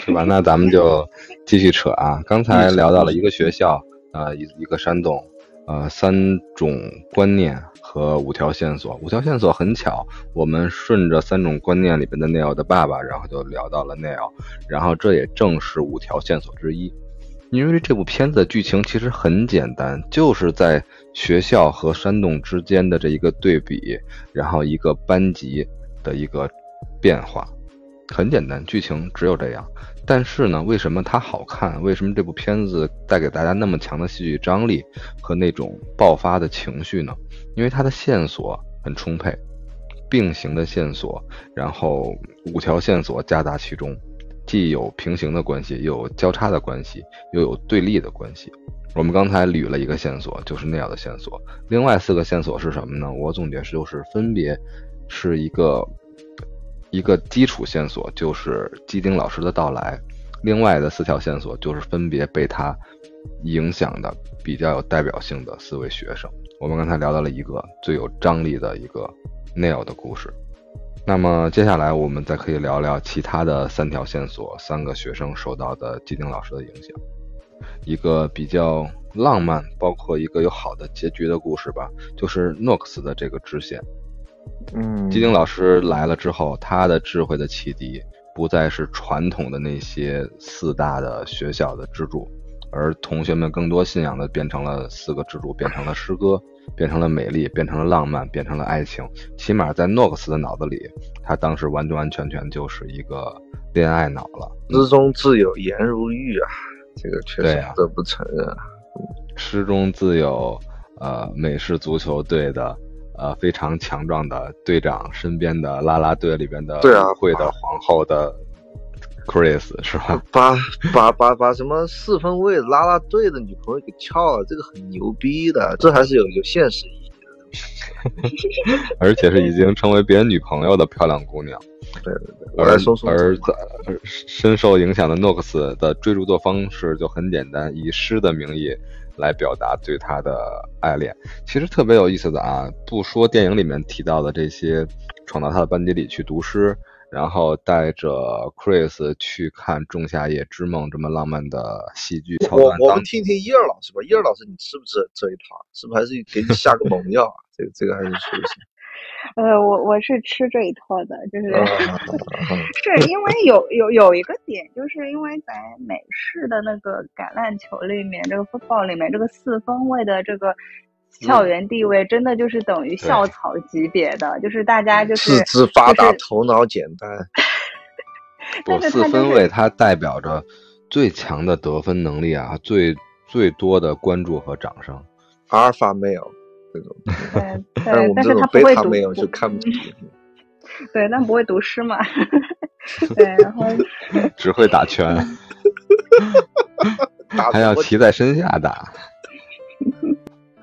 是吧？那咱们就继续扯啊。刚才聊到了一个学校，呃，一一个山洞，呃，三种观念和五条线索。五条线索很巧，我们顺着三种观念里边的 Neil 的爸爸，然后就聊到了 Neil，然后这也正是五条线索之一。因为这部片子的剧情其实很简单，就是在学校和山洞之间的这一个对比，然后一个班级的一个变化。很简单，剧情只有这样。但是呢，为什么它好看？为什么这部片子带给大家那么强的戏剧张力和那种爆发的情绪呢？因为它的线索很充沛，并行的线索，然后五条线索夹杂其中，既有平行的关系，又有交叉的关系，又有对立的关系。我们刚才捋了一个线索，就是那样的线索。另外四个线索是什么呢？我总结是，就是分别是一个。一个基础线索就是基丁老师的到来，另外的四条线索就是分别被他影响的比较有代表性的四位学生。我们刚才聊到了一个最有张力的一个 Neil 的故事，那么接下来我们再可以聊聊其他的三条线索，三个学生受到的基丁老师的影响，一个比较浪漫，包括一个有好的结局的故事吧，就是诺克斯的这个支线。嗯，基丁老师来了之后，他的智慧的启迪不再是传统的那些四大的学校的支柱，而同学们更多信仰的变成了四个支柱，变成了诗歌，变成了美丽，变成了浪漫，变成了爱情。起码在诺克斯的脑子里，他当时完完全全就是一个恋爱脑了。诗中自有颜如玉啊，这个确实不得不承认啊。诗中自有呃美式足球队的。呃，非常强壮的队长身边的啦啦队里边的对啊，会的皇后的 Chris 是吧？把把把把什么四分卫啦啦队的女朋友给撬了，这个很牛逼的，这还是有有现实意义的。而且是已经成为别人女朋友的漂亮姑娘。对对对，而而而深受影响的诺克斯的追逐的方式就很简单，以诗的名义。来表达对他的爱恋，其实特别有意思的啊！不说电影里面提到的这些，闯到他的班级里去读诗，然后带着 Chris 去看《仲夏夜之梦》这么浪漫的戏剧桥段。我我们听听叶儿老师吧，叶儿老师，你吃不吃这一套？是不是还是给你下个猛药啊？这个这个还是说一下。呃，我我是吃这一套的，就是是因为有有有一个点，就是因为在美式的那个橄榄球里面，这个 football 里面，这个四分卫的这个校园地位，真的就是等于校草级别的，就是大家就是四肢发达，头脑简单。不，四分卫它代表着最强的得分能力啊，最最多的关注和掌声。阿尔法没有。这种，对，但我们这他不会读，没有就看不清。对，但不会读诗嘛？对，然后只会打拳，还要骑在身下打。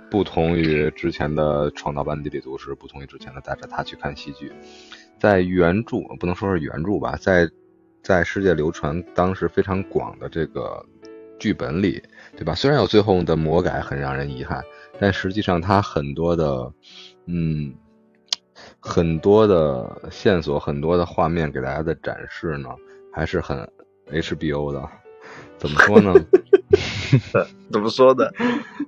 不同于之前的创造班地里读诗，不同于之前的带着他去看戏剧，在原著不能说是原著吧，在在世界流传当时非常广的这个剧本里，对吧？虽然有最后的魔改，很让人遗憾。但实际上，它很多的，嗯，很多的线索，很多的画面给大家的展示呢，还是很 HBO 的。怎么说呢？怎么说的？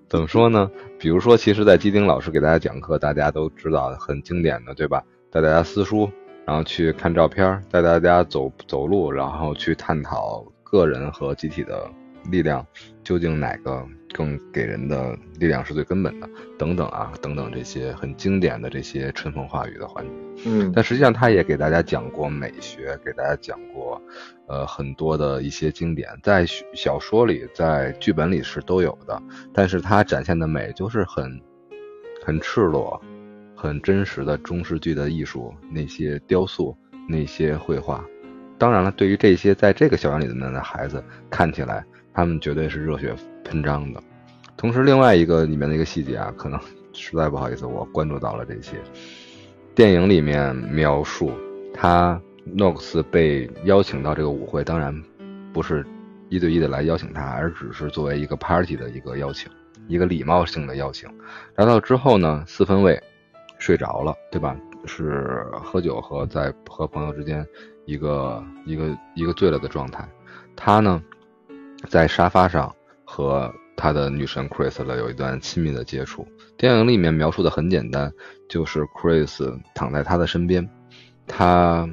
怎么说呢？比如说，其实，在基丁老师给大家讲课，大家都知道很经典的，对吧？带大家撕书，然后去看照片，带大家走走路，然后去探讨个人和集体的力量究竟哪个。更给人的力量是最根本的，等等啊，等等这些很经典的这些春风化雨的环节。嗯，但实际上他也给大家讲过美学，给大家讲过，呃，很多的一些经典，在小说里，在剧本里是都有的。但是他展现的美就是很，很赤裸，很真实的中世纪的艺术，那些雕塑，那些绘画。当然了，对于这些在这个校园里的的孩子，看起来他们绝对是热血。喷张的，同时另外一个里面的一个细节啊，可能实在不好意思，我关注到了这些。电影里面描述他诺克斯被邀请到这个舞会，当然不是一对一的来邀请他，而只是作为一个 party 的一个邀请，一个礼貌性的邀请。来到之后呢，四分卫睡着了，对吧？是喝酒和在和朋友之间一个一个一个醉了的状态。他呢在沙发上和他的女神 Chris 了有一段亲密的接触。电影里面描述的很简单，就是 Chris 躺在他的身边，他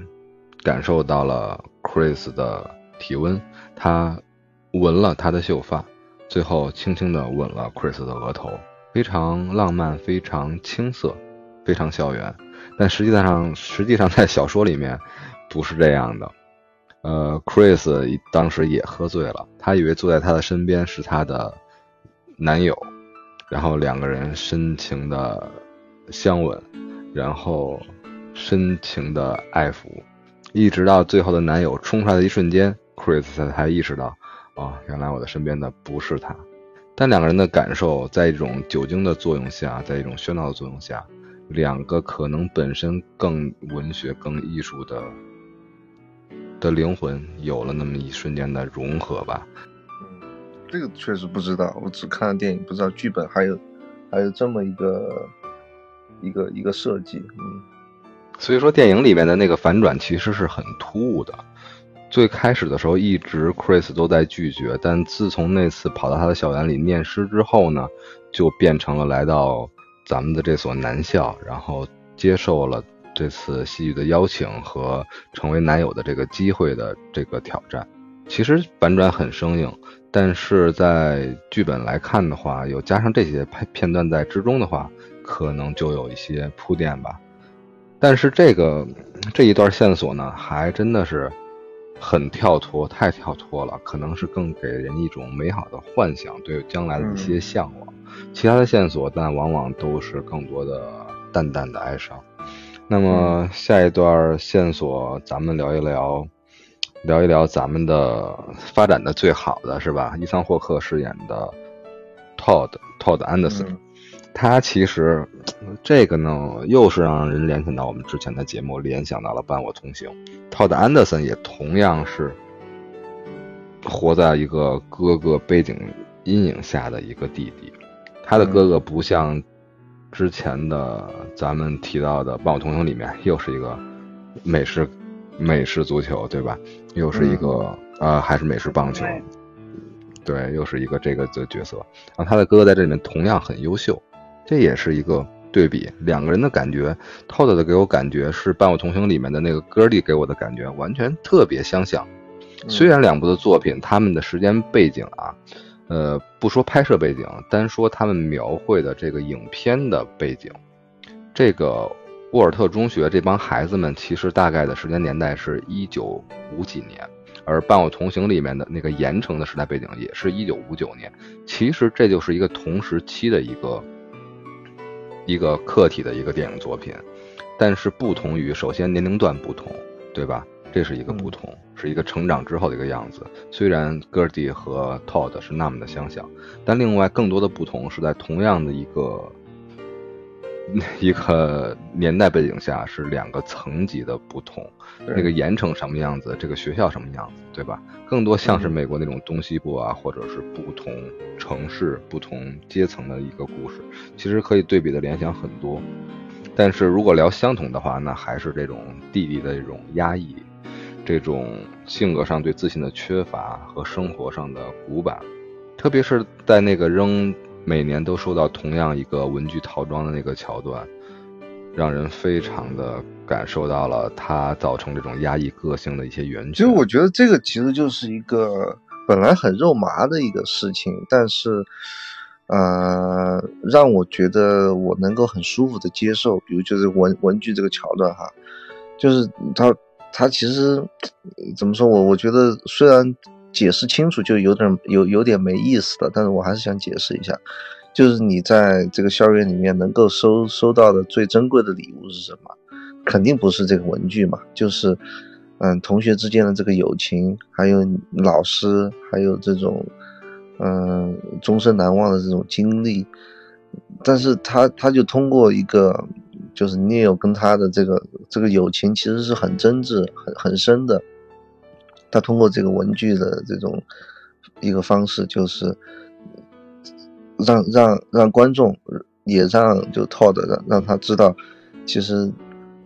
感受到了 Chris 的体温，他闻了他的秀发，最后轻轻地吻了 Chris 的额头，非常浪漫，非常青涩，非常校园。但实际上，实际上在小说里面不是这样的。呃，Chris 当时也喝醉了，他以为坐在他的身边是他的男友。然后两个人深情的相吻，然后深情的爱抚，一直到最后的男友冲出来的一瞬间，Chris 才意识到，哦，原来我的身边的不是他。但两个人的感受，在一种酒精的作用下，在一种喧闹的作用下，两个可能本身更文学、更艺术的的灵魂，有了那么一瞬间的融合吧。嗯这个确实不知道，我只看了电影，不知道剧本还有还有这么一个一个一个设计，嗯，所以说电影里面的那个反转其实是很突兀的。最开始的时候，一直 Chris 都在拒绝，但自从那次跑到他的校园里念诗之后呢，就变成了来到咱们的这所男校，然后接受了这次戏剧的邀请和成为男友的这个机会的这个挑战。其实反转很生硬。但是在剧本来看的话，有加上这些片片段在之中的话，可能就有一些铺垫吧。但是这个这一段线索呢，还真的是很跳脱，太跳脱了，可能是更给人一种美好的幻想，对将来的一些向往。其他的线索，但往往都是更多的淡淡的哀伤。那么下一段线索，咱们聊一聊。聊一聊咱们的发展的最好的是吧？伊桑霍克饰演的 Todd Todd Anderson，他其实这个呢，又是让人联想到我们之前的节目，联想到了《伴我同行》。Todd Anderson 也同样是活在一个哥哥背景阴影下的一个弟弟，他的哥哥不像之前的咱们提到的《伴我同行》里面，又是一个美式。美式足球，对吧？又是一个啊，还是美式棒球？对，又是一个这个的角色。然后他的哥哥在这里面同样很优秀，这也是一个对比。两个人的感觉，Todd 的给我感觉是《伴我同行》里面的那个哥弟给我的感觉完全特别相像。虽然两部的作品，他们的时间背景啊，呃，不说拍摄背景，单说他们描绘的这个影片的背景，这个。沃尔特中学这帮孩子们，其实大概的时间年代是一九五几年，而《伴我同行》里面的那个盐城的时代背景也是一九五九年。其实这就是一个同时期的一个一个客体的一个电影作品，但是不同于，首先年龄段不同，对吧？这是一个不同，是一个成长之后的一个样子。虽然 Gertie 和 Todd 是那么的相像，但另外更多的不同是在同样的一个。一个年代背景下是两个层级的不同，那个盐城什么样子，这个学校什么样子，对吧？更多像是美国那种东西部啊，或者是不同城市、不同阶层的一个故事，其实可以对比的联想很多。但是如果聊相同的话，那还是这种弟弟的这种压抑，这种性格上对自信的缺乏和生活上的古板，特别是在那个扔。每年都收到同样一个文具套装的那个桥段，让人非常的感受到了他造成这种压抑个性的一些原因。其实我觉得这个其实就是一个本来很肉麻的一个事情，但是，呃，让我觉得我能够很舒服的接受。比如就是文文具这个桥段哈，就是他他其实怎么说我我觉得虽然。解释清楚就有点有有点没意思了，但是我还是想解释一下，就是你在这个校园里面能够收收到的最珍贵的礼物是什么？肯定不是这个文具嘛，就是嗯同学之间的这个友情，还有老师，还有这种嗯终身难忘的这种经历。但是他他就通过一个就是 Neil 跟他的这个这个友情其实是很真挚很很深的。他通过这个文具的这种一个方式，就是让让让观众也让就 Todd 让让他知道，其实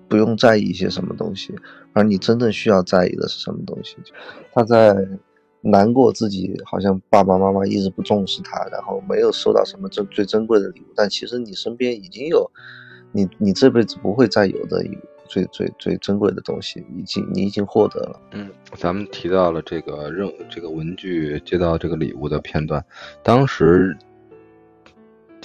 不用在意一些什么东西，而你真正需要在意的是什么东西。他在难过自己好像爸爸妈妈一直不重视他，然后没有收到什么珍最珍贵的礼物，但其实你身边已经有你你这辈子不会再有的一最最最珍贵的东西，已经你已经获得了。嗯，咱们提到了这个任这个文具接到这个礼物的片段，当时。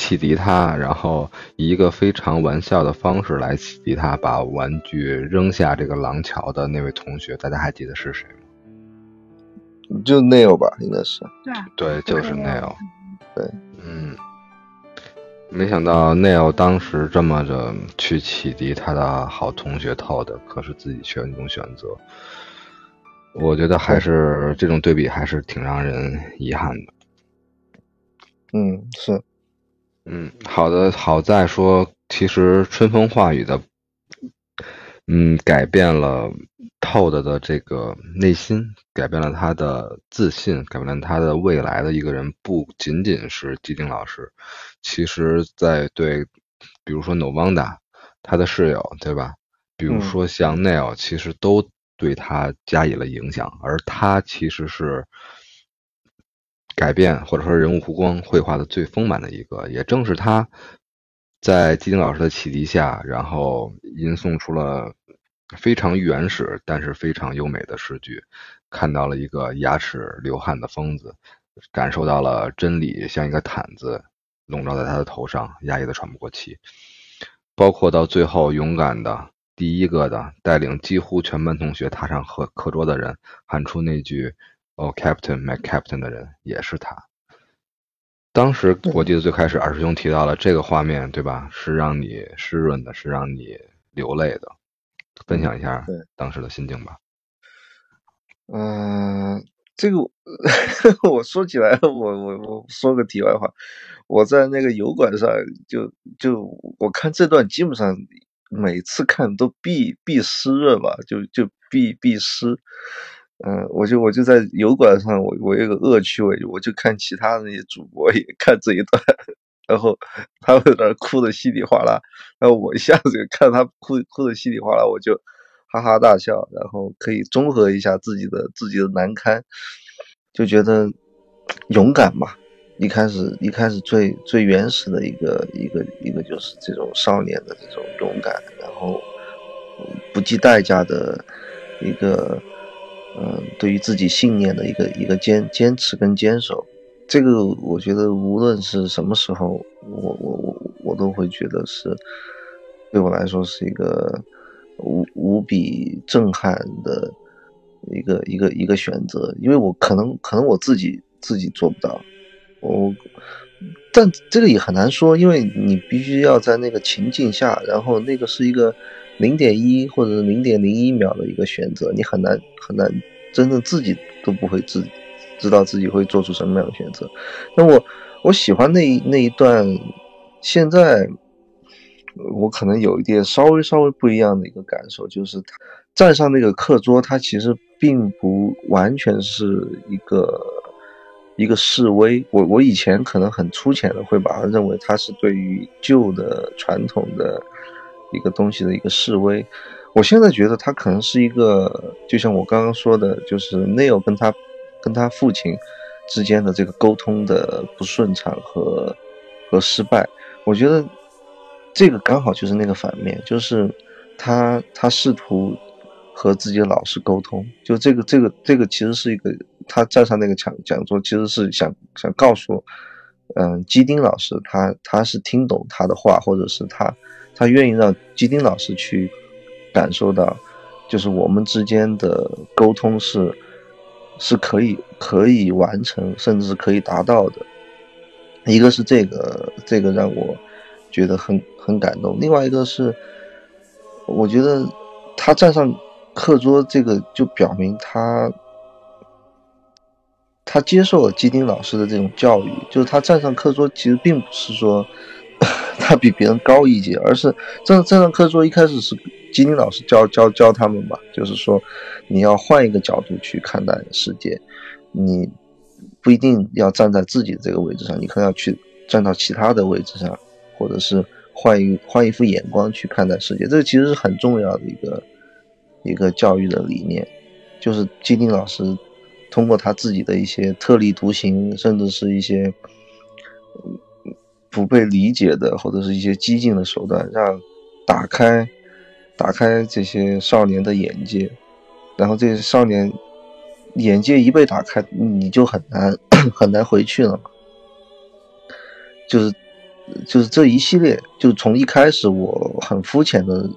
启迪他，然后以一个非常玩笑的方式来启迪他，把玩具扔下这个廊桥的那位同学，大家还记得是谁吗？就 Neil 吧，应该是。对，对，就是 Neil。对，嗯，没想到 Neil 当时这么着去启迪他的好同学 Todd，可是自己却有那种选择。我觉得还是这种对比还是挺让人遗憾的。嗯，是。嗯，好的，好在说，其实春风化雨的，嗯，改变了 Todd 的这个内心，改变了他的自信，改变了他的未来的一个人，不仅仅是基丁老师，其实在对，比如说 Novanda，他的室友，对吧？比如说像 Neil，其实都对他加以了影响，而他其实是。改变或者说人物弧光绘画的最丰满的一个，也正是他，在基丁老师的启迪下，然后吟诵出了非常原始但是非常优美的诗句，看到了一个牙齿流汗的疯子，感受到了真理像一个毯子笼罩在他的头上，压抑的喘不过气。包括到最后勇敢的第一个的带领几乎全班同学踏上课课桌的人，喊出那句。哦，Captain, my Captain 的人也是他。当时我记得最开始二师兄提到了这个画面，对吧？是让你湿润的，是让你流泪的。分享一下当时的心境吧。嗯，这个 我说起来，我我我说个题外话，我在那个油管上就就我看这段，基本上每次看都必必湿润吧，就就必必湿。嗯，我就我就在油管上，我我有个恶趣味，我就看其他那些主播也看这一段，然后他们在那哭的稀里哗啦，然后我一下子看他哭哭的稀里哗啦，我就哈哈大笑，然后可以综合一下自己的自己的难堪，就觉得勇敢嘛，一开始一开始最最原始的一个一个一个就是这种少年的这种勇敢，然后不计代价的一个。嗯，对于自己信念的一个一个坚坚持跟坚守，这个我觉得无论是什么时候，我我我我都会觉得是对我来说是一个无无比震撼的一个一个一个选择，因为我可能可能我自己自己做不到，我但这个也很难说，因为你必须要在那个情境下，然后那个是一个。零点一或者是零点零一秒的一个选择，你很难很难真正自己都不会自知道自己会做出什么样的选择。那我我喜欢那那一段，现在我可能有一点稍微稍微不一样的一个感受，就是他站上那个课桌，他其实并不完全是一个一个示威。我我以前可能很粗浅的会把它认为他是对于旧的传统的。一个东西的一个示威，我现在觉得他可能是一个，就像我刚刚说的，就是 Neil 跟他跟他父亲之间的这个沟通的不顺畅和和失败。我觉得这个刚好就是那个反面，就是他他试图和自己的老师沟通，就这个这个这个其实是一个他站上那个讲讲座，其实是想想告诉嗯基丁老师，他他是听懂他的话，或者是他。他愿意让基丁老师去感受到，就是我们之间的沟通是是可以可以完成，甚至是可以达到的。一个是这个，这个让我觉得很很感动。另外一个是，我觉得他站上课桌，这个就表明他他接受了基丁老师的这种教育。就是他站上课桌，其实并不是说。他比别人高一阶，而是站站上课桌一开始是基丁老师教教教他们吧，就是说你要换一个角度去看待世界，你不一定要站在自己的这个位置上，你可能要去站到其他的位置上，或者是换一换一副眼光去看待世界，这其实是很重要的一个一个教育的理念，就是基丁老师通过他自己的一些特立独行，甚至是一些不被理解的或者是一些激进的手段，让打开打开这些少年的眼界，然后这些少年眼界一被打开，你就很难 很难回去了。就是就是这一系列，就从一开始我很肤浅的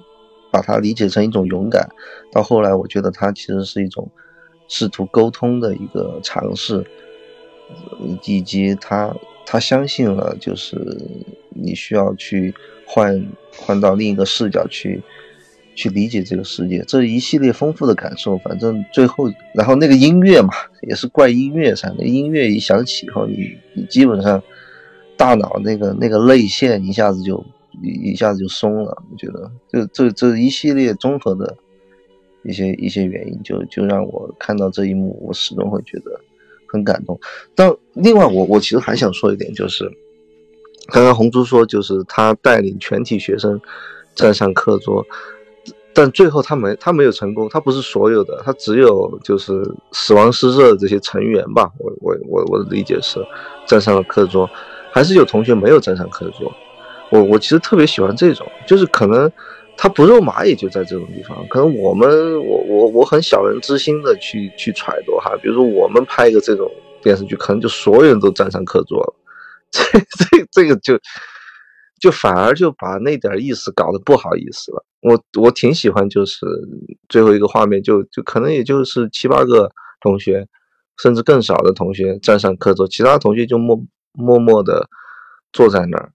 把它理解成一种勇敢，到后来我觉得它其实是一种。试图沟通的一个尝试，以及他他相信了，就是你需要去换换到另一个视角去去理解这个世界，这一系列丰富的感受，反正最后，然后那个音乐嘛，也是怪音乐噻，那音乐一响起以后，你你基本上大脑那个那个泪腺一下子就一一下子就松了，我觉得这这这一系列综合的。一些一些原因，就就让我看到这一幕，我始终会觉得很感动。但另外，我我其实还想说一点，就是刚刚红珠说，就是他带领全体学生站上课桌，但最后他没他没有成功，他不是所有的，他只有就是死亡诗社这些成员吧。我我我我的理解是站上了课桌，还是有同学没有站上课桌。我我其实特别喜欢这种，就是可能。他不肉麻也就在这种地方，可能我们我我我很小人之心的去去揣度哈，比如说我们拍一个这种电视剧，可能就所有人都站上课桌了，这这这个就就反而就把那点意思搞得不好意思了。我我挺喜欢，就是最后一个画面，就就可能也就是七八个同学，甚至更少的同学站上课桌，其他同学就默默默的坐在那儿。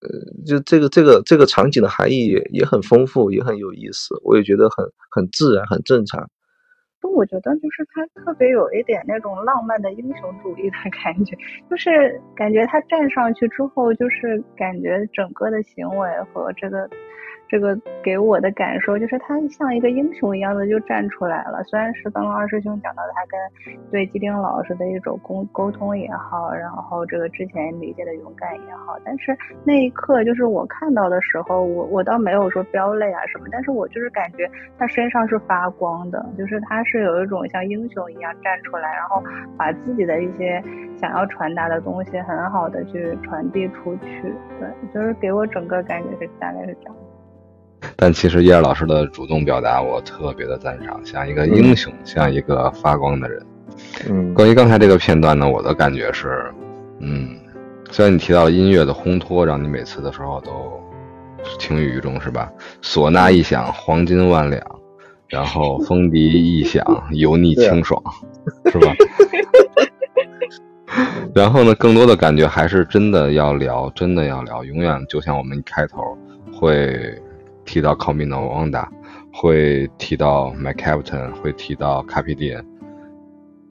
呃，就这个这个这个场景的含义也也很丰富，也很有意思，我也觉得很很自然，很正常。就我觉得，就是他特别有一点那种浪漫的英雄主义的感觉，就是感觉他站上去之后，就是感觉整个的行为和这个。这个给我的感受就是他像一个英雄一样的就站出来了。虽然是刚刚二师兄讲到他跟对基丁老师的一种沟沟通也好，然后这个之前理解的勇敢也好，但是那一刻就是我看到的时候，我我倒没有说飙泪啊什么，但是我就是感觉他身上是发光的，就是他是有一种像英雄一样站出来，然后把自己的一些想要传达的东西很好的去传递出去。对，就是给我整个感觉是大概是这样。但其实叶儿老师的主动表达，我特别的赞赏，像一个英雄，像一个发光的人。嗯，关于刚才这个片段呢，我的感觉是，嗯，虽然你提到了音乐的烘托，让你每次的时候都情雨于中，是吧？唢呐一响，黄金万两，然后 风笛一响，油腻清爽，是吧？然后呢，更多的感觉还是真的要聊，真的要聊，永远就像我们一开头会。提到 Camino Wanda，会提到 My Captain，会提到卡皮迪。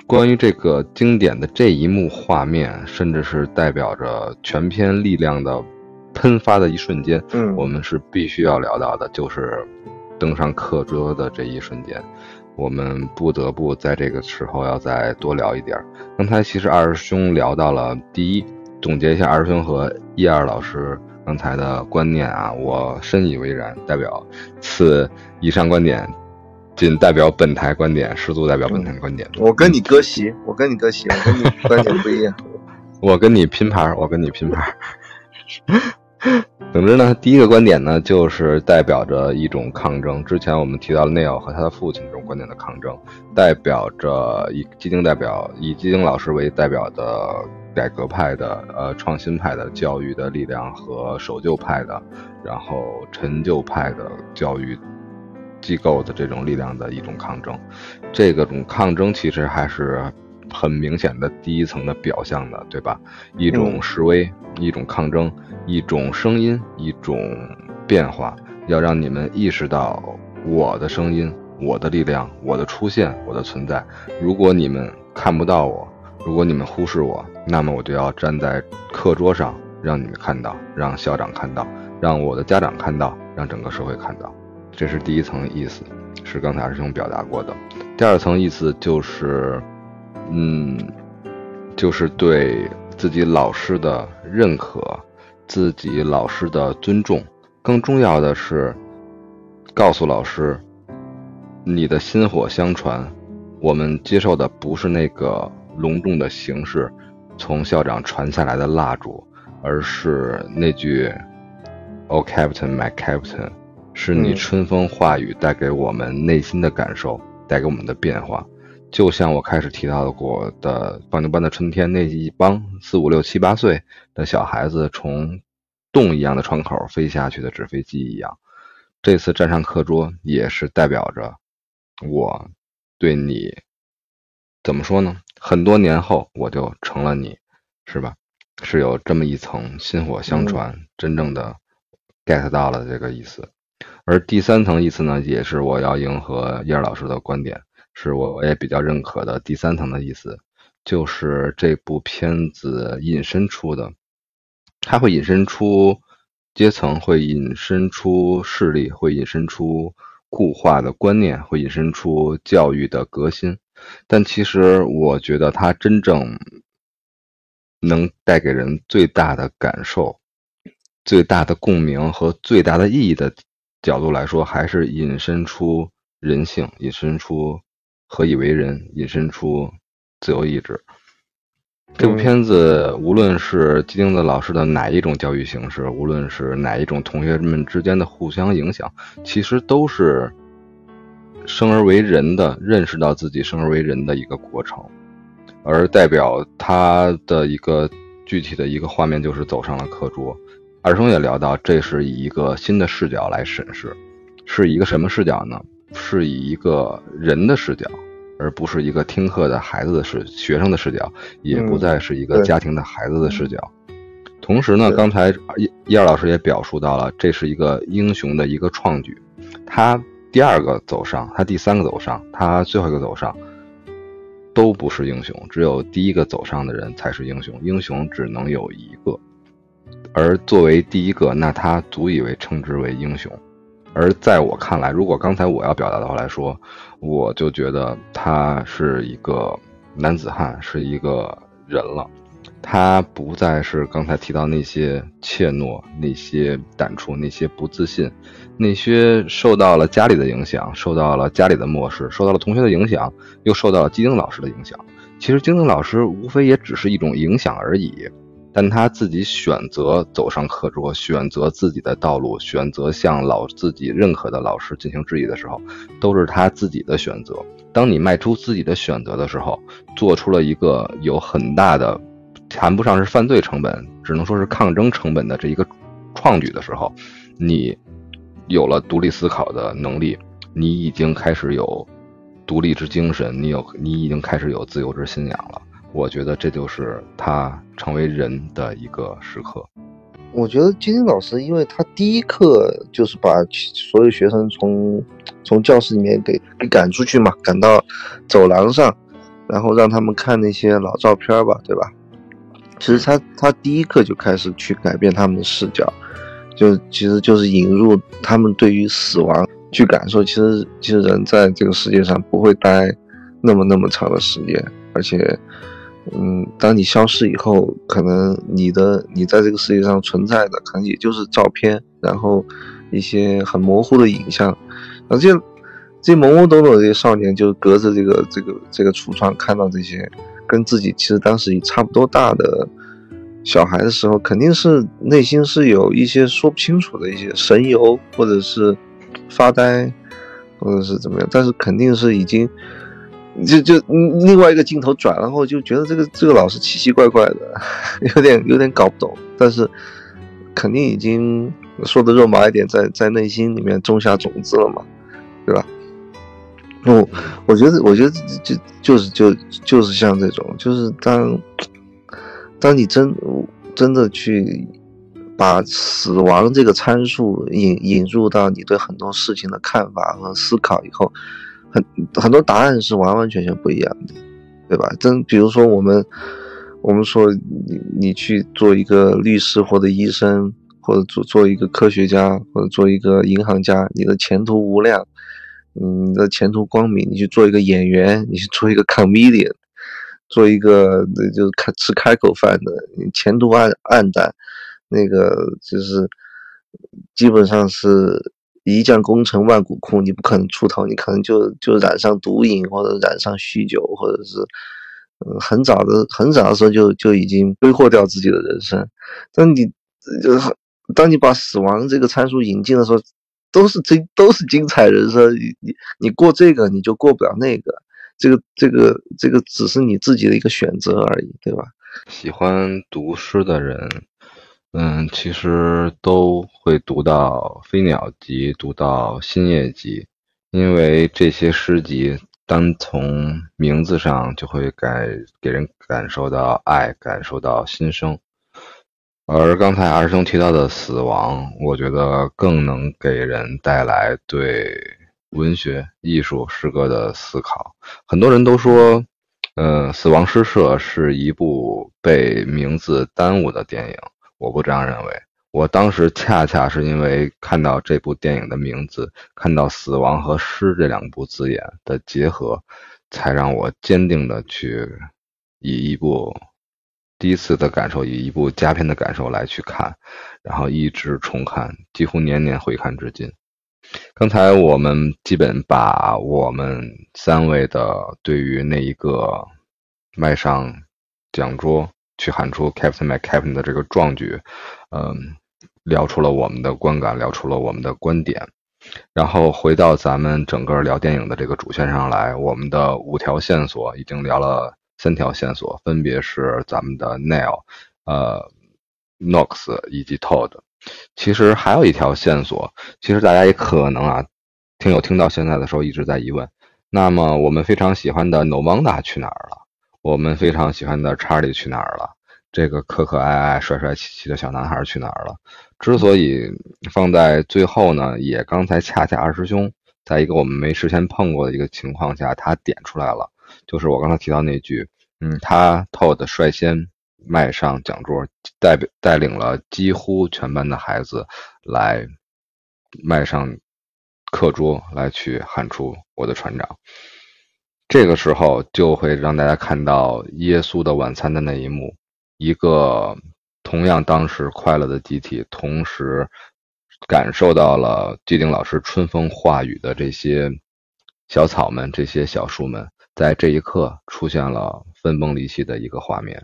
关于这个经典的这一幕画面，甚至是代表着全篇力量的喷发的一瞬间，嗯，我们是必须要聊到的，就是登上课桌的这一瞬间。我们不得不在这个时候要再多聊一点。刚才其实二师兄聊到了第一，总结一下二师兄和一二老师。刚才的观念啊，我深以为然。代表此以上观点，仅代表本台观点，十足代表本台观点。我跟你割席，我跟你割席，我跟你 观点不一样。我跟你拼盘，我跟你拼盘。总之呢，第一个观点呢，就是代表着一种抗争。之前我们提到了内奥和他的父亲这种观点的抗争，代表着以基丁代表，以基丁老师为代表的。改革派的、呃，创新派的教育的力量和守旧派的，然后陈旧派的教育机构的这种力量的一种抗争，这个种抗争其实还是很明显的第一层的表象的，对吧？一种示威，一种抗争，一种声音，一种变化，要让你们意识到我的声音、我的力量、我的出现、我的存在。如果你们看不到我，如果你们忽视我，那么我就要站在课桌上，让你们看到，让校长看到，让我的家长看到，让整个社会看到。这是第一层意思，是刚才师兄表达过的。第二层意思就是，嗯，就是对自己老师的认可，自己老师的尊重。更重要的是，告诉老师，你的薪火相传。我们接受的不是那个隆重的形式，从校长传下来的蜡烛，而是那句 “Oh Captain, my Captain”，是你春风化雨带给我们内心的感受，带给我们的变化。就像我开始提到过的《放牛班的春天》那一帮四五六七八岁的小孩子从洞一样的窗口飞下去的纸飞机一样，这次站上课桌也是代表着我对你怎么说呢？很多年后我就成了你，是吧？是有这么一层薪火相传，真正的 get 到了这个意思。而第三层意思呢，也是我要迎合叶老师的观点。是我我也比较认可的第三层的意思，就是这部片子引申出的，它会引申出阶层，会引申出势力，会引申出固化的观念，会引申出教育的革新。但其实我觉得它真正能带给人最大的感受、最大的共鸣和最大的意义的角度来说，还是引申出人性，引申出。何以为人？引申出自由意志。这部片子无论是金钉子老师的哪一种教育形式，无论是哪一种同学们之间的互相影响，其实都是生而为人的认识到自己生而为人的一个过程。而代表他的一个具体的一个画面，就是走上了课桌。二生也聊到，这是以一个新的视角来审视，是一个什么视角呢？是以一个人的视角，而不是一个听课的孩子的视学生的视角，也不再是一个家庭的孩子的视角。同时呢，刚才叶叶老师也表述到了，这是一个英雄的一个创举。他第二个走上，他第三个走上，他最后一个走上，都不是英雄，只有第一个走上的人才是英雄。英雄只能有一个，而作为第一个，那他足以为称之为英雄。而在我看来，如果刚才我要表达的话来说，我就觉得他是一个男子汉，是一个人了。他不再是刚才提到那些怯懦、那些胆怯、那些不自信、那些受到了家里的影响、受到了家里的漠视、受到了同学的影响，又受到了金晶老师的影响。其实，金晶老师无非也只是一种影响而已。但他自己选择走上课桌，选择自己的道路，选择向老自己认可的老师进行质疑的时候，都是他自己的选择。当你迈出自己的选择的时候，做出了一个有很大的，谈不上是犯罪成本，只能说是抗争成本的这一个创举的时候，你有了独立思考的能力，你已经开始有独立之精神，你有，你已经开始有自由之信仰了。我觉得这就是他成为人的一个时刻。我觉得金星老师，因为他第一课就是把所有学生从从教室里面给给赶出去嘛，赶到走廊上，然后让他们看那些老照片吧，对吧？其实他他第一课就开始去改变他们的视角，就其实就是引入他们对于死亡去感受。其实其实人在这个世界上不会待那么那么长的时间，而且。嗯，当你消失以后，可能你的你在这个世界上存在的，可能也就是照片，然后一些很模糊的影像。而这这些懵懵懂懂的这些少年，就隔着这个这个这个橱窗看到这些跟自己其实当时也差不多大的小孩的时候，肯定是内心是有一些说不清楚的一些神游，或者是发呆，或者是怎么样，但是肯定是已经。就就另外一个镜头转，然后就觉得这个这个老师奇奇怪怪的，有点有点搞不懂，但是肯定已经说的肉麻一点，在在内心里面种下种子了嘛，对吧？我我觉得我觉得就就是就就是像这种，就是当当你真真的去把死亡这个参数引引入到你对很多事情的看法和思考以后。很很多答案是完完全全不一样的，对吧？真比如说我们，我们说你你去做一个律师或者医生，或者做做一个科学家，或者做一个银行家，你的前途无量，嗯，你的前途光明。你去做一个演员，你去做一个 comedian，做一个那就是开吃开口饭的，前途暗暗淡，那个就是基本上是一将功成万骨枯，你不可能出头，你可能就就染上毒瘾或者染上酗酒，或者是，嗯，很早的很早的时候就就已经挥霍掉自己的人生。但你，就是，当你把死亡这个参数引进的时候，都是精都是精彩人生。你你过这个你就过不了那个，这个这个这个只是你自己的一个选择而已，对吧？喜欢读诗的人。嗯，其实都会读到《飞鸟集》，读到《新叶集》，因为这些诗集单从名字上就会感给人感受到爱，感受到新生。而刚才二师兄提到的死亡，我觉得更能给人带来对文学、艺术、诗歌的思考。很多人都说，呃，《死亡诗社》是一部被名字耽误的电影。我不这样认为，我当时恰恰是因为看到这部电影的名字，看到死亡和诗这两部字眼的结合，才让我坚定的去以一部第一次的感受，以一部佳片的感受来去看，然后一直重看，几乎年年回看至今。刚才我们基本把我们三位的对于那一个麦上讲桌。去喊出 Captain my Captain 的这个壮举，嗯，聊出了我们的观感，聊出了我们的观点，然后回到咱们整个聊电影的这个主线上来，我们的五条线索已经聊了三条线索，分别是咱们的 Nail、呃 Knox 以及 Todd。其实还有一条线索，其实大家也可能啊，听友听到现在的时候一直在疑问，那么我们非常喜欢的 Novanda 去哪儿了？我们非常喜欢的查理去哪儿了？这个可可爱爱、帅帅气气的小男孩去哪儿了？之所以放在最后呢，也刚才恰恰二师兄在一个我们没事先碰过的一个情况下，他点出来了，就是我刚才提到那句，嗯，他 Todd 率先迈上讲桌，代表带领了几乎全班的孩子来迈上课桌，来去喊出我的船长。这个时候就会让大家看到耶稣的晚餐的那一幕，一个同样当时快乐的集体，同时感受到了季丁老师春风化雨的这些小草们、这些小树们，在这一刻出现了分崩离析的一个画面。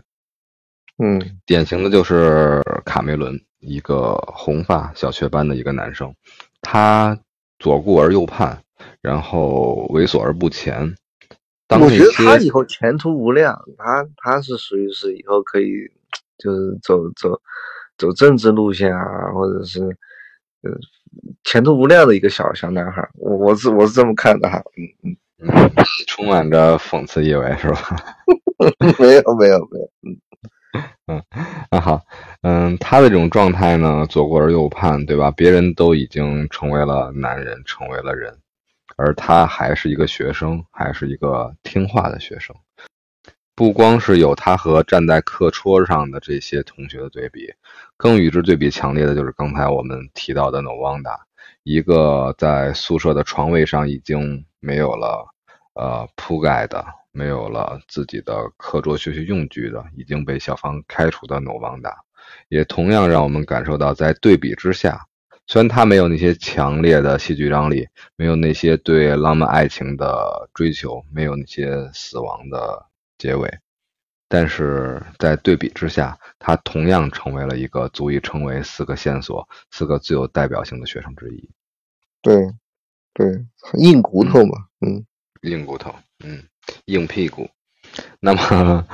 嗯，典型的就是卡梅伦，一个红发小雀斑的一个男生，他左顾而右盼，然后猥琐而不前。我觉得他以后前途无量，他他是属于是以后可以就是走走走政治路线啊，或者是呃前途无量的一个小小男孩，我我是我是这么看的哈，嗯。嗯，充满着讽刺意味是吧？没有没有没有，嗯 嗯，那好，嗯，他的这种状态呢，左顾而右盼，对吧？别人都已经成为了男人，成为了人。而他还是一个学生，还是一个听话的学生。不光是有他和站在课桌上的这些同学的对比，更与之对比强烈的就是刚才我们提到的 Novanda，一个在宿舍的床位上已经没有了呃铺盖的，没有了自己的课桌学习用具的，已经被校方开除的 Novanda，也同样让我们感受到在对比之下。虽然他没有那些强烈的戏剧张力，没有那些对浪漫爱情的追求，没有那些死亡的结尾，但是在对比之下，他同样成为了一个足以成为四个线索、四个最有代表性的学生之一。对，对，硬骨头嘛，嗯，硬骨头，嗯，硬屁股。那么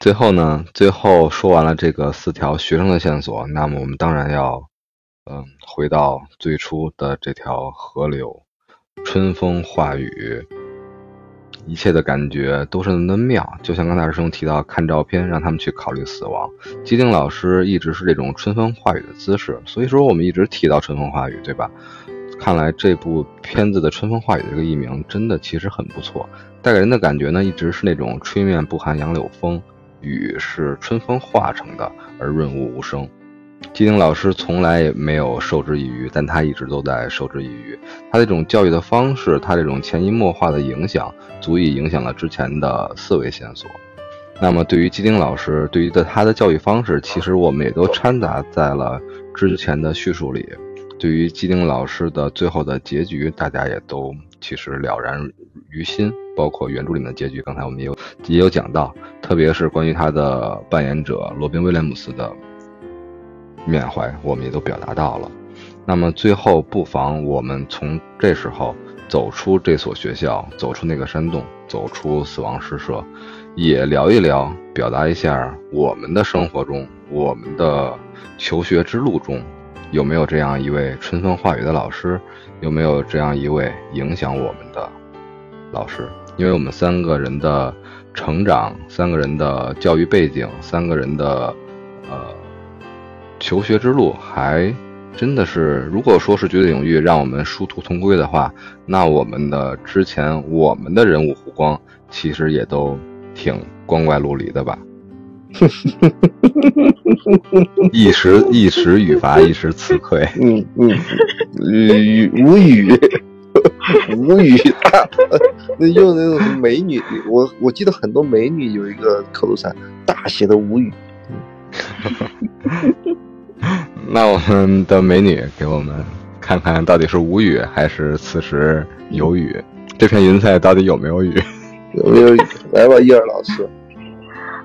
最后呢？最后说完了这个四条学生的线索，那么我们当然要。嗯，回到最初的这条河流，春风化雨，一切的感觉都是那么妙。就像刚才师兄提到看照片，让他们去考虑死亡。基丁老师一直是这种春风化雨的姿势，所以说我们一直提到春风化雨，对吧？看来这部片子的春风化雨这个译名真的其实很不错，带给人的感觉呢，一直是那种吹面不寒杨柳风，雨是春风化成的，而润物无声。基丁老师从来也没有授之以渔，但他一直都在授之以渔。他这种教育的方式，他这种潜移默化的影响，足以影响了之前的四维线索。那么，对于基丁老师，对于的他的教育方式，其实我们也都掺杂在了之前的叙述里。对于基丁老师的最后的结局，大家也都其实了然于心。包括原著里面的结局，刚才我们也有也有讲到，特别是关于他的扮演者罗宾威廉姆斯的缅怀，我们也都表达到了。那么最后，不妨我们从这时候走出这所学校，走出那个山洞，走出死亡诗社，也聊一聊，表达一下我们的生活中，我们的求学之路中。有没有这样一位春风化雨的老师？有没有这样一位影响我们的老师？因为我们三个人的成长，三个人的教育背景，三个人的呃求学之路，还真的是，如果说是绝对领域让我们殊途同归的话，那我们的之前我们的人物弧光，其实也都挺光怪陆离的吧。一时一时语乏，一时词愧。嗯嗯，语无语，无语。那用那种美女，我我记得很多美女有一个口头禅，大写的无语。那我们的美女给我们看看到底是无语还是此时有雨？这片云彩到底有没有雨？有没有雨？来吧，叶儿老师。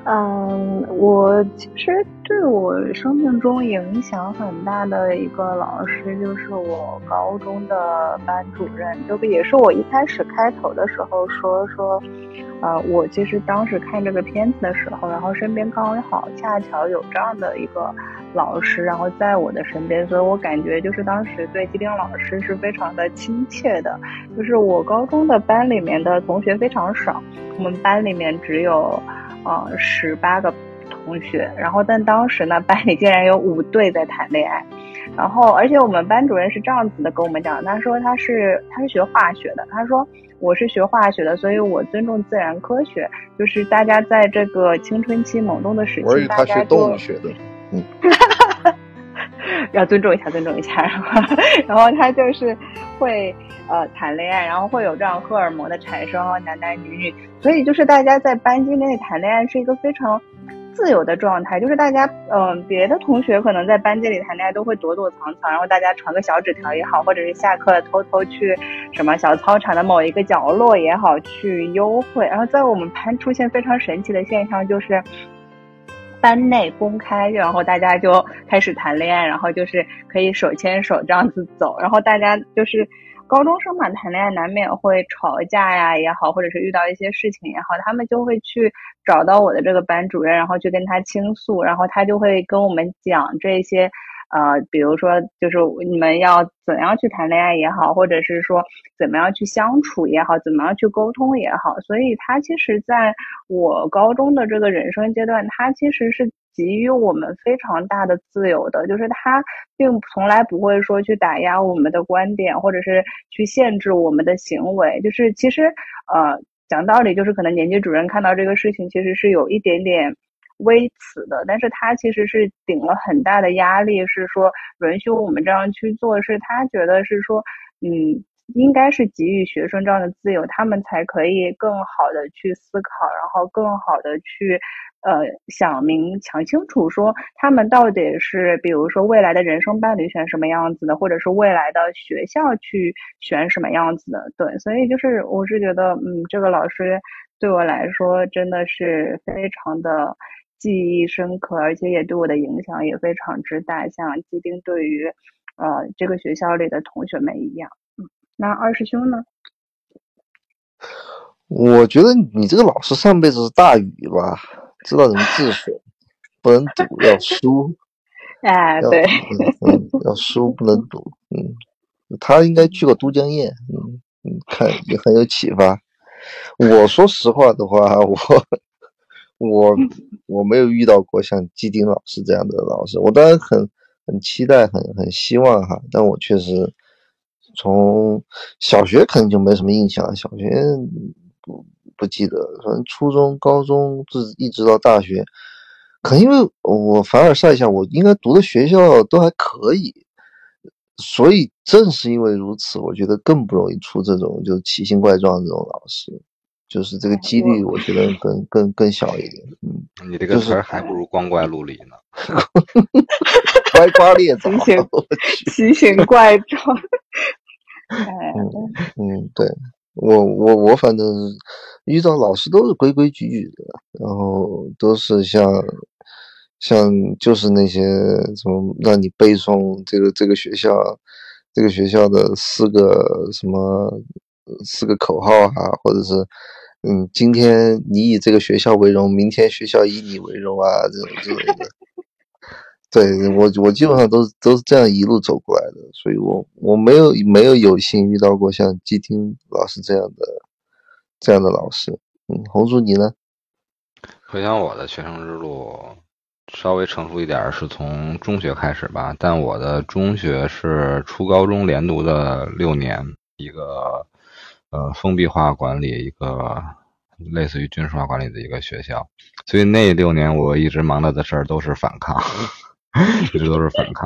嗯，我其实对我生命中影响很大的一个老师，就是我高中的班主任，这个也是我一开始开头的时候说说，呃，我其实当时看这个片子的时候，然后身边刚好恰巧有这样的一个老师，然后在我的身边，所以我感觉就是当时对基丁老师是非常的亲切的。就是我高中的班里面的同学非常少，我们班里面只有。呃，十八个同学，然后但当时呢，班里竟然有五对在谈恋爱，然后而且我们班主任是这样子的跟我们讲，他说他是他是学化学的，他说我是学化学的，所以我尊重自然科学，就是大家在这个青春期懵懂的时期，大家动物学的，嗯，要尊重一下，尊重一下，然后然后他就是会。呃，谈恋爱，然后会有这样荷尔蒙的产生，男男女女，所以就是大家在班级内谈恋爱是一个非常自由的状态，就是大家，嗯，别的同学可能在班级里谈恋爱都会躲躲藏藏，然后大家传个小纸条也好，或者是下课偷偷去什么小操场的某一个角落也好去幽会，然后在我们班出现非常神奇的现象，就是班内公开，然后大家就开始谈恋爱，然后就是可以手牵手这样子走，然后大家就是。高中生嘛，谈恋爱难免会吵架呀也好，或者是遇到一些事情也好，他们就会去找到我的这个班主任，然后去跟他倾诉，然后他就会跟我们讲这些，呃，比如说就是你们要怎样去谈恋爱也好，或者是说怎么样去相处也好，怎么样去沟通也好，所以他其实在我高中的这个人生阶段，他其实是。给予我们非常大的自由的，就是他并从来不会说去打压我们的观点，或者是去限制我们的行为。就是其实，呃，讲道理，就是可能年级主任看到这个事情，其实是有一点点微词的，但是他其实是顶了很大的压力，是说允许我们这样去做，是他觉得是说，嗯，应该是给予学生这样的自由，他们才可以更好的去思考，然后更好的去。呃，想明想清楚，说他们到底是，比如说未来的人生伴侣选什么样子的，或者是未来的学校去选什么样子的，对，所以就是我是觉得，嗯，这个老师对我来说真的是非常的记忆深刻，而且也对我的影响也非常之大，像基丁对于呃这个学校里的同学们一样。嗯，那二师兄呢？我觉得你这个老师上辈子是大禹吧。知道怎么治水，不能赌，要输。哎，对，嗯，要输不能赌。嗯，他应该去过都江堰，嗯嗯，看也很有启发。我说实话的话，我我我没有遇到过像基丁老师这样的老师。我当然很很期待，很很希望哈，但我确实从小学可能就没什么印象，小学不。不记得，反正初中、高中自一直到大学，可能因为我凡尔赛一下，我应该读的学校都还可以，所以正是因为如此，我觉得更不容易出这种就是奇形怪状这种老师。就是这个几率，我觉得更更更小一点。嗯，你这个词儿还不如光怪陆离呢。歪瓜裂枣，奇形 怪状。嗯嗯，对我我我反正遇到老师都是规规矩矩的，然后都是像像就是那些什么让你背诵这个这个学校这个学校的四个什么四个口号啊，或者是嗯，今天你以这个学校为荣，明天学校以你为荣啊，这种之类的。对我，我基本上都是都是这样一路走过来的，所以我我没有没有有幸遇到过像基丁老师这样的这样的老师。嗯，红叔你呢？回想我的学生之路，稍微成熟一点是从中学开始吧，但我的中学是初高中连读的六年，一个呃封闭化管理，一个类似于军事化管理的一个学校，所以那六年我一直忙着的事儿都是反抗。一直都是反抗，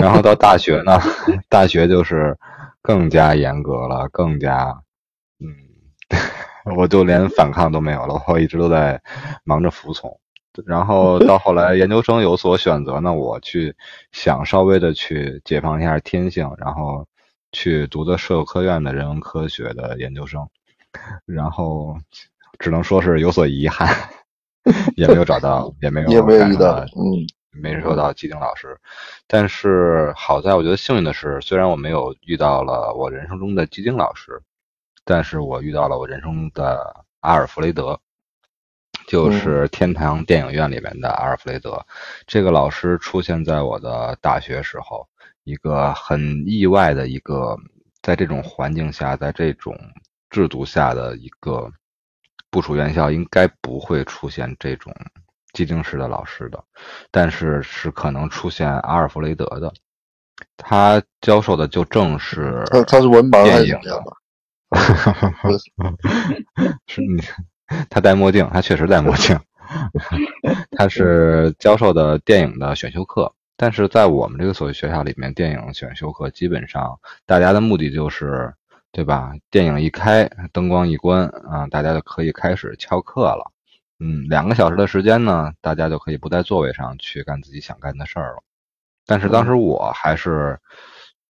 然后到大学呢，大学就是更加严格了，更加，嗯，我就连反抗都没有了，我一直都在忙着服从。然后到后来研究生有所选择呢，我去想稍微的去解放一下天性，然后去读的社科院的人文科学的研究生，然后只能说是有所遗憾，也没有找到，也没有也没有遇到，嗯。没收到基丁老师，但是好在我觉得幸运的是，虽然我没有遇到了我人生中的基丁老师，但是我遇到了我人生的阿尔弗雷德，就是天堂电影院里面的阿尔弗雷德。这个老师出现在我的大学时候，一个很意外的一个，在这种环境下，在这种制度下的一个部署院校，应该不会出现这种。基丁式的老师的，但是是可能出现阿尔弗雷德的，他教授的就正是他他是文盲还是怎样 是你他戴墨镜，他确实戴墨镜，他是教授的电影的选修课，但是在我们这个所谓学校里面，电影选修课基本上大家的目的就是，对吧？电影一开，灯光一关啊，大家就可以开始翘课了。嗯，两个小时的时间呢，大家就可以不在座位上去干自己想干的事儿了。但是当时我还是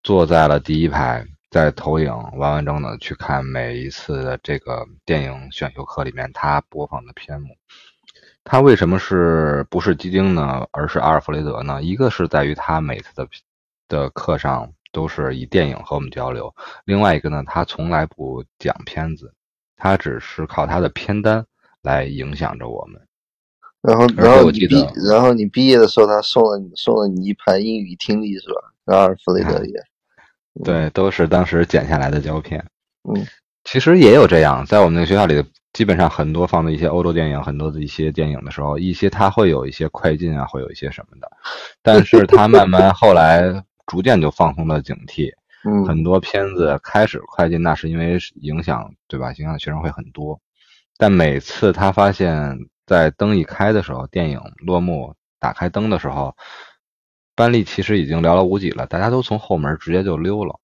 坐在了第一排，在投影完完整整的去看每一次的这个电影选修课里面他播放的片目。他为什么是不是基丁呢，而是阿尔弗雷德呢？一个是在于他每次的的课上都是以电影和我们交流，另外一个呢，他从来不讲片子，他只是靠他的片单。来影响着我们，然后，然后你毕，然后你毕业的时候，他送了你送了你一盘英语听力是吧？阿尔弗雷德也，对，都是当时剪下来的胶片。嗯，其实也有这样，在我们那个学校里，基本上很多放的一些欧洲电影，很多的一些电影的时候，一些它会有一些快进啊，会有一些什么的，但是他慢慢后来逐渐就放松了警惕。嗯，很多片子开始快进，那是因为影响，对吧？影响学生会很多。但每次他发现，在灯一开的时候，电影落幕，打开灯的时候，班里其实已经寥寥无几了，大家都从后门直接就溜了，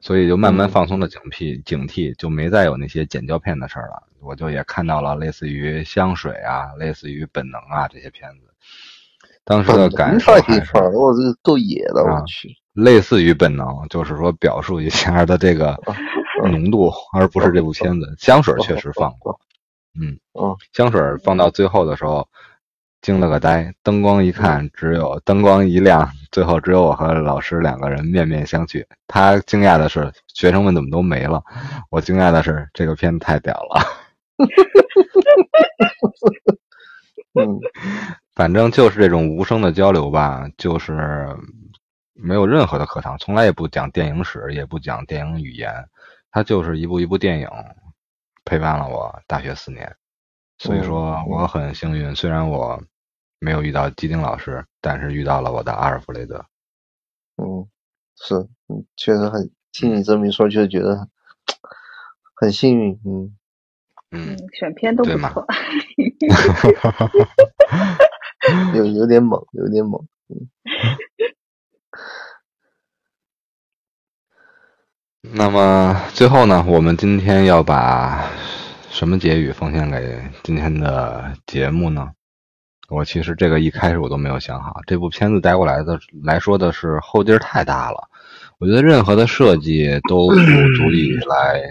所以就慢慢放松了警惕，警惕就没再有那些剪胶片的事儿了。我就也看到了类似于香水啊，类似于本能啊这些片子，当时的感受还是我这个够野的，我去，类似于本能，就是说表述一下的这个。浓度，而不是这部片子。香水确实放过，嗯，香水放到最后的时候，惊了个呆。灯光一看，只有灯光一亮，最后只有我和老师两个人面面相觑。他惊讶的是，学生们怎么都没了？我惊讶的是，这个片子太屌了。嗯，反正就是这种无声的交流吧，就是没有任何的课堂，从来也不讲电影史，也不讲电影语言。它就是一部一部电影陪伴了我大学四年，所以说我很幸运。虽然我没有遇到基丁老师，但是遇到了我的阿尔弗雷德。嗯，是，嗯，确实很听你这么一说，就是觉得很幸运。嗯嗯，选片都不错，有有点猛，有点猛。嗯。那么最后呢，我们今天要把什么结语奉献给今天的节目呢？我其实这个一开始我都没有想好。这部片子带过来的来说的是后劲儿太大了，我觉得任何的设计都不足以来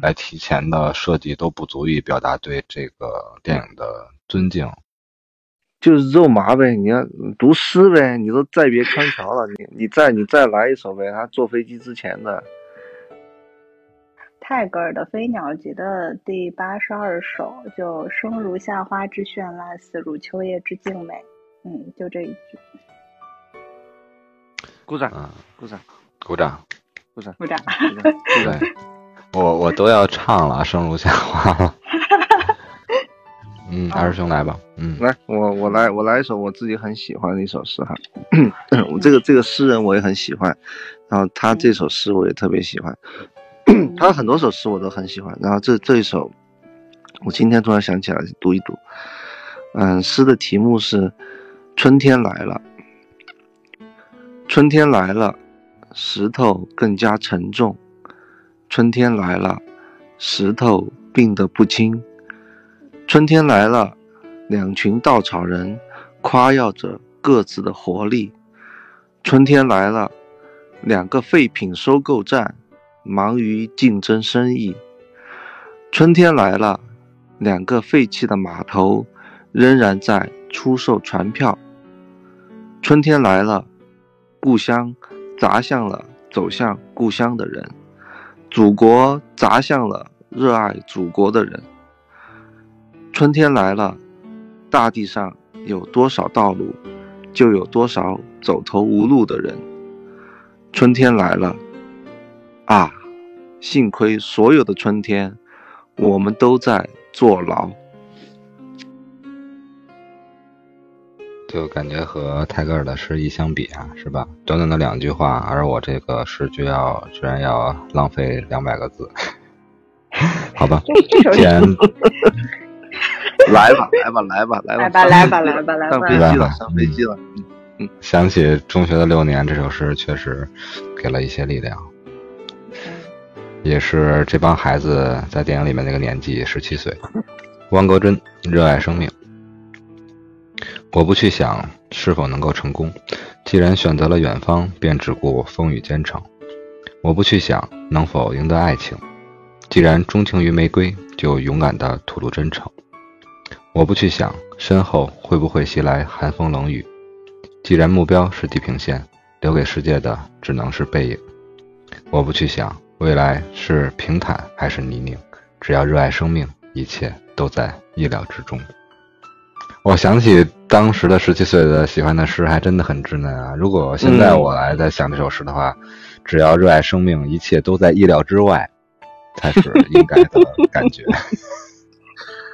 来提前的设计都不足以表达对这个电影的尊敬。就是肉麻呗，你要读诗呗，你都再别康桥了，你你再你再来一首呗，他坐飞机之前的。泰戈尔的《飞鸟集》的第八十二首，就生如夏花之绚烂，死如秋叶之静美。嗯，就这一句。鼓掌，鼓掌，鼓掌，鼓掌，鼓掌。鼓掌，我我都要唱了，生如夏花了。嗯，二师兄来吧。嗯，来，我我来我来一首我自己很喜欢的一首诗哈。我这个这个诗人我也很喜欢，然后他这首诗我也特别喜欢。他很多首诗我都很喜欢，然后这这一首，我今天突然想起来读一读。嗯，诗的题目是《春天来了》。春天来了，石头更加沉重。春天来了，石头病得不轻。春天来了，两群稻草人夸耀着各自的活力。春天来了，两个废品收购站。忙于竞争生意。春天来了，两个废弃的码头仍然在出售船票。春天来了，故乡砸向了走向故乡的人，祖国砸向了热爱祖国的人。春天来了，大地上有多少道路，就有多少走投无路的人。春天来了。啊，幸亏所有的春天，我们都在坐牢。就感觉和泰戈尔的诗意相比啊，是吧？短短的两句话，而我这个诗就要居然要浪费两百个字，好吧？既然来吧，来吧，来吧，来吧，来吧，来吧，来吧，上飞机了，上飞机了。想起中学的六年，这首诗确实给了一些力量。也是这帮孩子在电影里面那个年纪，十七岁。汪国真热爱生命。我不去想是否能够成功，既然选择了远方，便只顾风雨兼程。我不去想能否赢得爱情，既然钟情于玫瑰，就勇敢地吐露真诚。我不去想身后会不会袭来寒风冷雨，既然目标是地平线，留给世界的只能是背影。我不去想。未来是平坦还是泥泞？只要热爱生命，一切都在意料之中。我想起当时的十七岁的喜欢的诗，还真的很稚嫩啊！如果现在我来再想这首诗的话，只要热爱生命，一切都在意料之外，才是应该的感觉。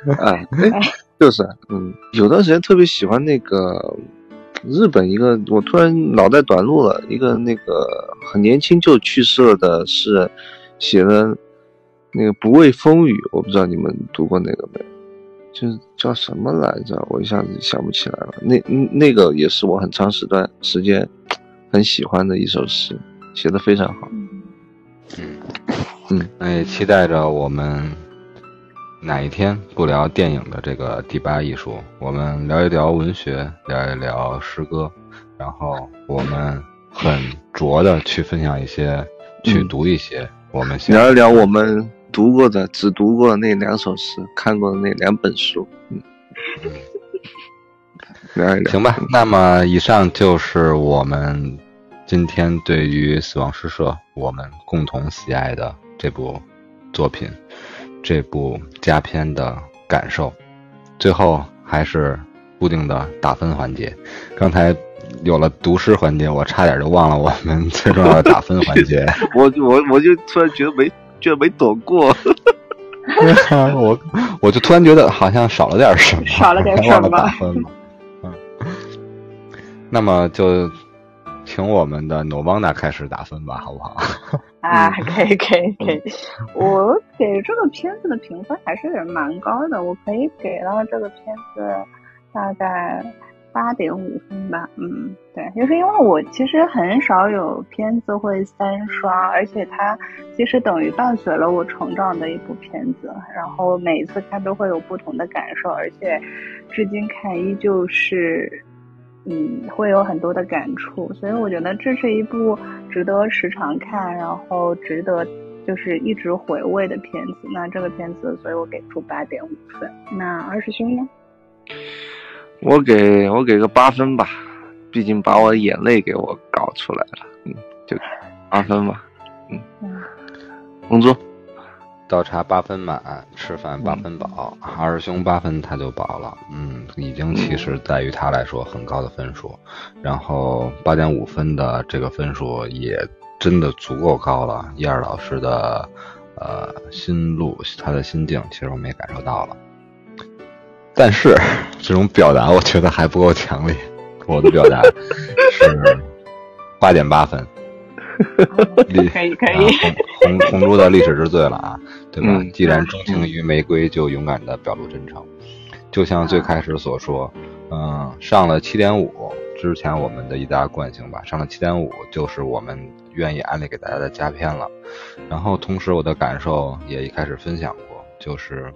啊，就是，嗯，有段时间特别喜欢那个。日本一个，我突然脑袋短路了。一个那个很年轻就去世了的诗人，写的那个不畏风雨，我不知道你们读过那个没？就是叫什么来着？我一下子想不起来了。那那个也是我很长时段时间很喜欢的一首诗，写的非常好。嗯嗯，那也期待着我们。哪一天不聊电影的这个第八艺术？我们聊一聊文学，聊一聊诗歌，然后我们很拙的去分享一些，去读一些。我们聊一聊我们读过的，只读过那两首诗，看过的那两本书。嗯，聊一聊。行吧，那么以上就是我们今天对于《死亡诗社》我们共同喜爱的这部作品。这部佳片的感受，最后还是固定的打分环节。刚才有了读诗环节，我差点就忘了我们最重要的打分环节。我我我就突然觉得没，居然没躲过。我我就突然觉得好像少了点什么，少了点 什么。打分了。嗯，那么就。请我们的诺邦达开始打分吧，好不好？啊，可以，可以，可以。我给这个片子的评分还是蛮高的，我可以给到这个片子大概八点五分吧。嗯，对，就是因为我其实很少有片子会三刷，而且它其实等于伴随了我成长的一部片子，然后每一次看都会有不同的感受，而且至今看依旧是，嗯，会有很多的感触。所以我觉得这是一部值得时常看，然后值得。就是一直回味的片子，那这个片子，所以我给出八点五分。那二师兄呢？我给我给个八分吧，毕竟把我眼泪给我搞出来了，嗯，就八分吧，嗯。红猪，倒茶八分满，吃饭八分饱，二师兄八分他就饱了，嗯，已经其实在于他来说很高的分数，然后八点五分的这个分数也。真的足够高了，叶儿老师的呃心路，他的心境，其实我们也感受到了。但是这种表达，我觉得还不够强烈。我的表达是八点八分，可以 可以。红红猪的历史之最了啊，对吧？既然钟情于玫瑰，就勇敢的表露真诚。就像最开始所说，嗯，上了七点五。之前我们的一大惯性吧，上了七点五就是我们愿意安利给大家的佳片了。然后同时我的感受也一开始分享过，就是，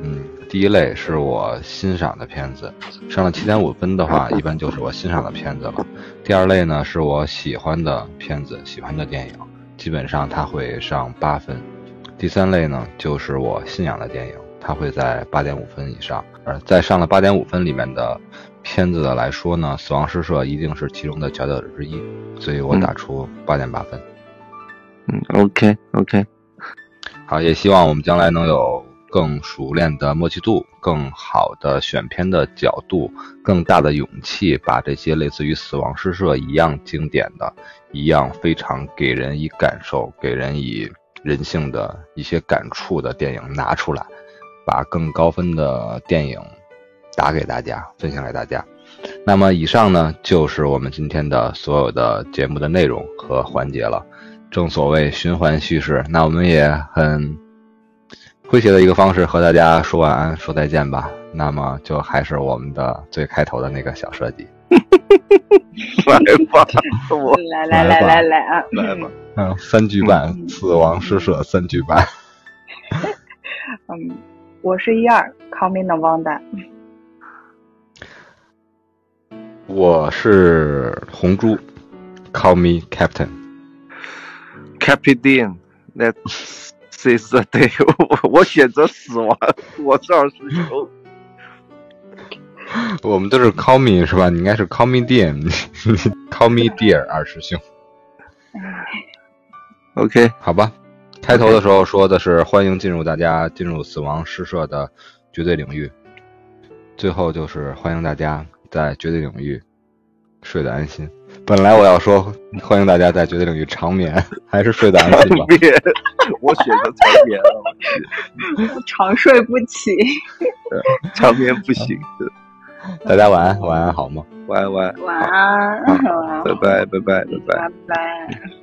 嗯，第一类是我欣赏的片子，上了七点五分的话，一般就是我欣赏的片子了。第二类呢是我喜欢的片子，喜欢的电影，基本上它会上八分。第三类呢就是我信仰的电影，它会在八点五分以上。而在上了八点五分里面的。片子的来说呢，《死亡诗社》一定是其中的佼佼者之一，所以我打出八点八分。嗯，OK OK，好，也希望我们将来能有更熟练的默契度、更好的选片的角度、更大的勇气，把这些类似于《死亡诗社》一样经典的、一样非常给人以感受、给人以人性的一些感触的电影拿出来，把更高分的电影。打给大家，分享给大家。那么以上呢，就是我们今天的所有的节目的内容和环节了。正所谓循环叙事，那我们也很诙谐的一个方式和大家说晚安、说再见吧。那么就还是我们的最开头的那个小设计。来吧，我来来来来来啊，来吧。嗯，三句半，死亡诗社三句半。嗯，我是一二，Call me Novanda。我是红猪，Call me Captain。Captain, seize the day。我我选择死亡，我是二师兄。我们都是 Call me 是吧？你应该是 Call me dear，Call me dear 二师兄。OK，好吧。开头的时候说的是欢迎进入大家进入死亡诗社的绝对领域，最后就是欢迎大家。在绝对领域睡得安心。本来我要说欢迎大家在绝对领域长眠，还是睡得安心吧。我选择长眠了，长睡不起，长眠不行。大家晚安，晚安好吗？晚安，晚安，晚安，拜拜，拜拜，拜拜，拜拜。